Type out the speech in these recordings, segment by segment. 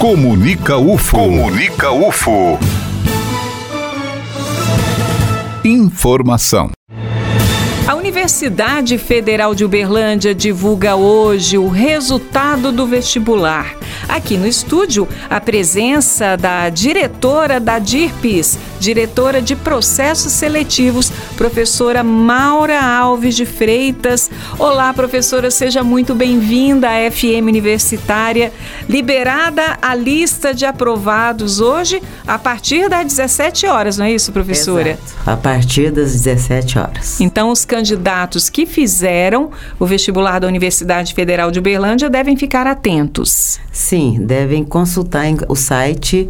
Comunica UFO. Comunica UFO. Informação. A Universidade Federal de Uberlândia divulga hoje o resultado do vestibular. Aqui no estúdio, a presença da diretora da DIRPES, diretora de processos seletivos, professora Maura Alves de Freitas. Olá, professora, seja muito bem-vinda à FM Universitária. Liberada a lista de aprovados hoje a partir das 17 horas, não é isso, professora? Exato. A partir das 17 horas. Então, os candidatos que fizeram o vestibular da Universidade Federal de Uberlândia devem ficar atentos. Sim, devem consultar o site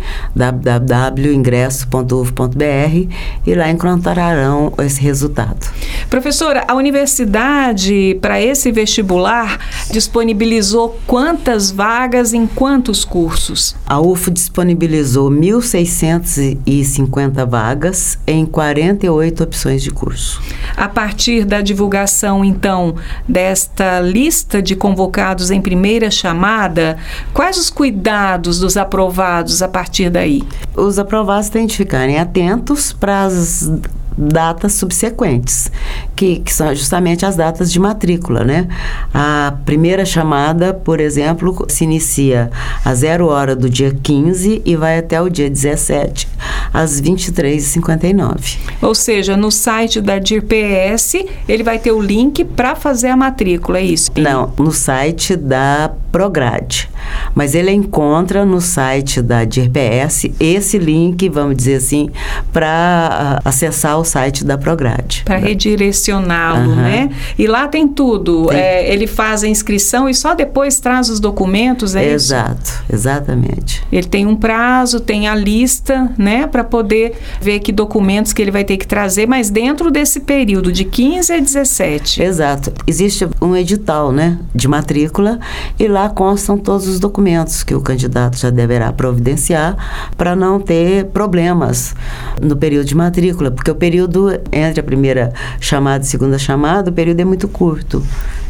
www.ingresso.uf.br e lá encontrarão esse resultado. Professora, a universidade para esse vestibular disponibilizou quantas vagas em quantos cursos? A UF disponibilizou 1.650 vagas em 48 opções de curso. A partir da divulgação, então, desta lista de convocados em primeira chamada, quais os cuidados dos aprovados a partir daí? Os aprovados têm de ficarem atentos para as datas subsequentes, que, que, são justamente as datas de matrícula, né? A primeira chamada, por exemplo, se inicia a zero hora do dia 15 e vai até o dia 17, às 23h59. Ou seja, no site da DIRPS, ele vai ter o link para fazer a matrícula, é isso? Não, no site da Prograde. Mas ele encontra no site da DIRPS esse link, vamos dizer assim, para acessar o site da Prograde. Para redirecioná-lo, uhum. né? E lá tem tudo. Tem. É, ele faz a inscrição e só depois traz os documentos, é Exato, isso? exatamente. Ele tem um prazo, tem a lista, né? Para poder ver que documentos que ele vai ter que trazer, mas dentro desse período de 15 a 17. Exato. Existe um edital, né? De matrícula e lá constam todos os documentos que o candidato já deverá providenciar para não ter problemas no período de matrícula, porque o período entre a primeira chamada e a segunda chamada, o período é muito curto.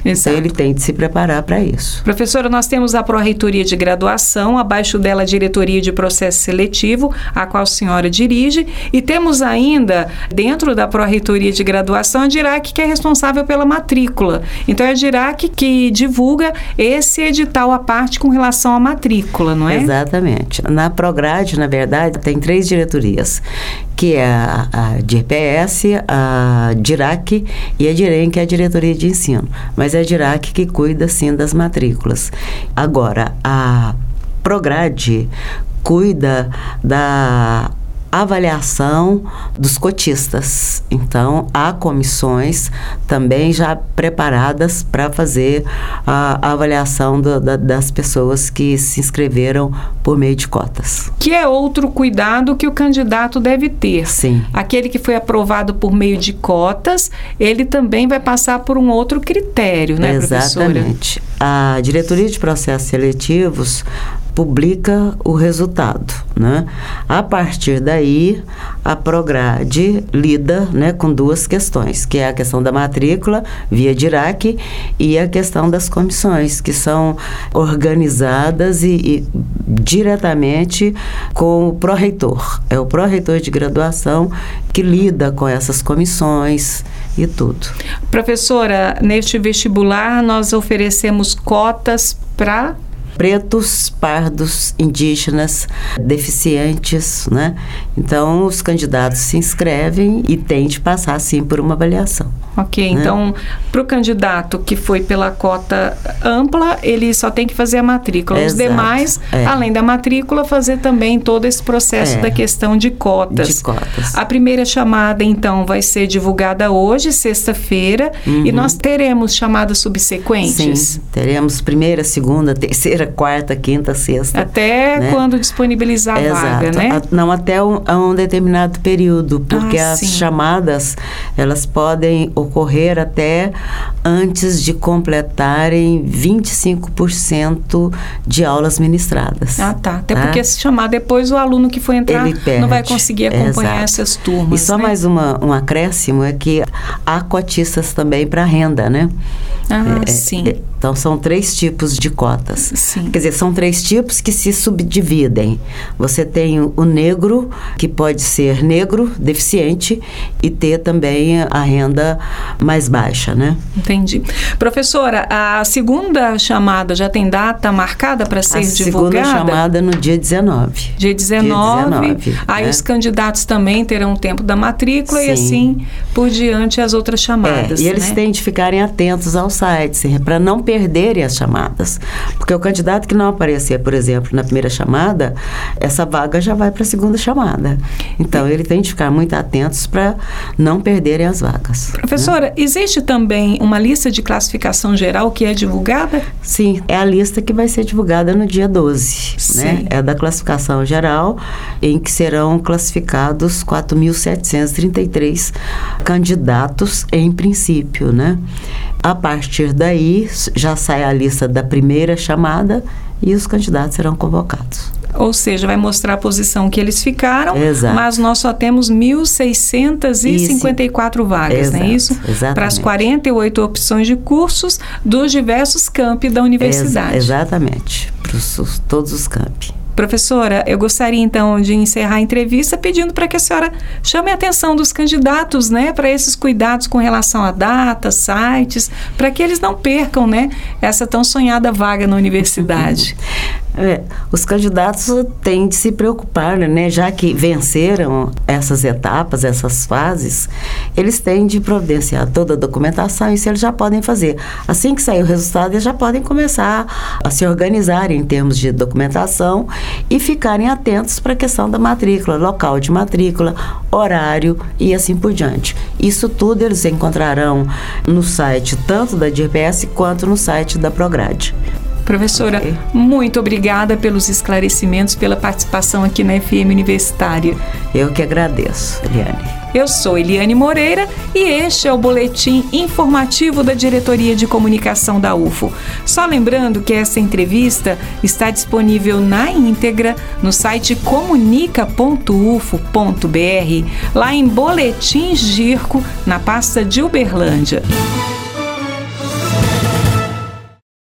Exato. Então ele tem de se preparar para isso. Professora, nós temos a Pró-Reitoria de Graduação, abaixo dela a Diretoria de Processo Seletivo, a qual a senhora dirige, e temos ainda, dentro da Pró-Reitoria de Graduação, a DIRAC, que é responsável pela matrícula. Então é a DIRAC que divulga esse edital à parte com relação à matrícula, não é? Exatamente. Na Prograde, na verdade, tem três diretorias, que é a, a a DIRAC e a DIREM, que é a Diretoria de Ensino. Mas é a DIRAC que cuida, sim, das matrículas. Agora, a Prograde cuida da avaliação dos cotistas. Então, há comissões também já preparadas para fazer a, avaliação do, da, das pessoas que se inscreveram por meio de cotas. Que é outro cuidado que o candidato deve ter. Sim. Aquele que foi aprovado por meio de cotas, ele também vai passar por um outro critério, né, Exatamente. professora? A diretoria de processos seletivos publica o resultado, né? A partir daí, a Prograde lida, né, com duas questões, que é a questão da matrícula via DIRAC e a questão das comissões, que são organizadas e, e diretamente com o pró-reitor. É o pró-reitor de graduação que lida com essas comissões e tudo. Professora, neste vestibular nós oferecemos cotas para pretos, pardos, indígenas, deficientes, né? Então, os candidatos se inscrevem e têm de passar, sim, por uma avaliação. Ok, né? então, para o candidato que foi pela cota ampla, ele só tem que fazer a matrícula. Exato, Os demais, é. além da matrícula, fazer também todo esse processo é. da questão de cotas. De cotas. A primeira chamada, então, vai ser divulgada hoje, sexta-feira, uhum. e nós teremos chamadas subsequentes? Sim, teremos primeira, segunda, terceira, quarta, quinta, sexta. Até né? quando disponibilizar a Exato. vaga, né? A, não, até um, um, determinado período, porque ah, as sim. chamadas, elas podem ocorrer até antes de completarem 25% de aulas ministradas. Ah, tá. Até tá? porque se chamar depois o aluno que for entrar não vai conseguir acompanhar Exato. essas turmas. E só né? mais uma, um acréscimo é que há cotistas também para renda, né? Ah, é, sim. É, Então, são três tipos de cotas. Sim. Quer dizer, são três tipos que se subdividem. Você tem o negro, que pode ser negro, deficiente, e ter também a renda mais baixa, né? Entendi. Professora, a segunda chamada já tem data marcada para ser a divulgada? segunda chamada no dia 19. Dia 19. Dia 19 aí né? os candidatos também terão tempo da matrícula e Sim. assim por diante as outras chamadas. É, e eles né? têm de ficarem atentos ao site, para não perderem as chamadas. Porque o candidato que não aparecer, por exemplo, na primeira chamada, essa vaga já vai para a segunda chamada. Então, ele tem de ficar muito atentos para não perderem as vagas. Professora, existe também uma lista de classificação geral que é divulgada? Sim, é a lista que vai ser divulgada no dia 12, Sim. né? É da classificação geral, em que serão classificados 4.733 candidatos em princípio, né? A partir daí, já sai a lista da primeira chamada e os candidatos serão convocados. Ou seja, vai mostrar a posição que eles ficaram, Exato. mas nós só temos 1.654 vagas, não é Exato, isso? exatamente. Para as 48 opções de cursos dos diversos campi da universidade. Ex- exatamente, para todos os campi. Professora, eu gostaria então de encerrar a entrevista pedindo para que a senhora chame a atenção dos candidatos, né, para esses cuidados com relação a datas, sites, para que eles não percam, né, essa tão sonhada vaga na universidade. É, os candidatos têm de se preocupar, né? Já que venceram essas etapas, essas fases, eles têm de providenciar toda a documentação, isso eles já podem fazer. Assim que sair o resultado, eles já podem começar a se organizar em termos de documentação e ficarem atentos para a questão da matrícula, local de matrícula, horário e assim por diante. Isso tudo eles encontrarão no site tanto da DRPS quanto no site da Prograde. Professora, Ok. muito obrigada pelos esclarecimentos, pela participação aqui na FM Universitária. Eu que agradeço, Eliane. Eu sou Eliane Moreira e este é o boletim informativo da Diretoria de Comunicação da UFO. Só lembrando que essa entrevista está disponível na íntegra no site comunica.ufo.br, lá em Boletim Girco, na pasta de Uberlândia.